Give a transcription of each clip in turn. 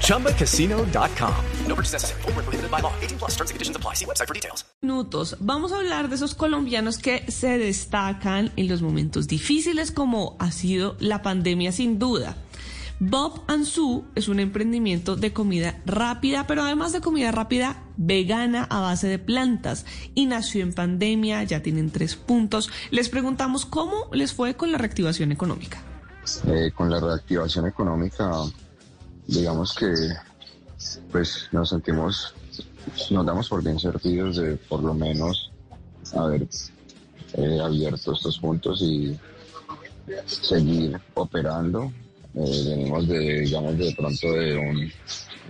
ChumbaCasino.com. No purchase necessary. Full prohibited by law. 18 plus terms and conditions apply. See website for details. Minutos. Vamos a hablar de esos colombianos que se destacan en los momentos difíciles, como ha sido la pandemia, sin duda. Bob and Sue es un emprendimiento de comida rápida, pero además de comida rápida, vegana a base de plantas. Y nació en pandemia, ya tienen tres puntos. Les preguntamos cómo les fue con la reactivación económica. Eh, con la reactivación económica, digamos que pues nos sentimos, nos damos por bien servidos de por lo menos haber eh, abierto estos puntos y seguir operando eh, venimos de, digamos, de pronto de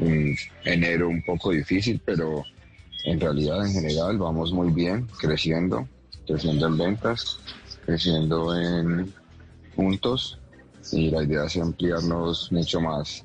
un, enero un poco difícil, pero en realidad en general vamos muy bien, creciendo, creciendo en ventas, creciendo en puntos y la idea es ampliarnos mucho más.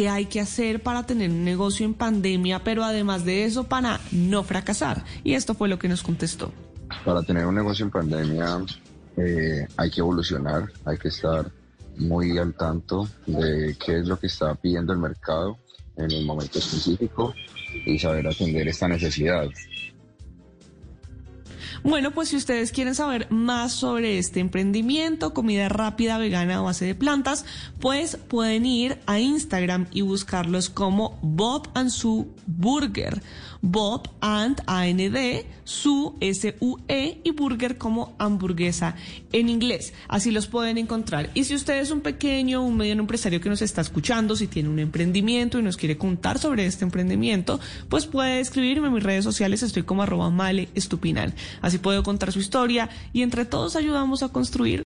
qué hay que hacer para tener un negocio en pandemia, pero además de eso, para no fracasar. Y esto fue lo que nos contestó. Para tener un negocio en pandemia eh, hay que evolucionar, hay que estar muy al tanto de qué es lo que está pidiendo el mercado en el momento específico y saber atender esta necesidad. Bueno, pues si ustedes quieren saber más sobre este emprendimiento, comida rápida vegana a base de plantas, pues pueden ir a Instagram y buscarlos como Bob and Sue Burger. Bob and AND, Su S-U-E y Burger como hamburguesa en inglés. Así los pueden encontrar. Y si usted es un pequeño, un mediano empresario que nos está escuchando, si tiene un emprendimiento y nos quiere contar sobre este emprendimiento, pues puede escribirme en mis redes sociales. Estoy como arroba male estupinal. Así puedo contar su historia y entre todos ayudamos a construir.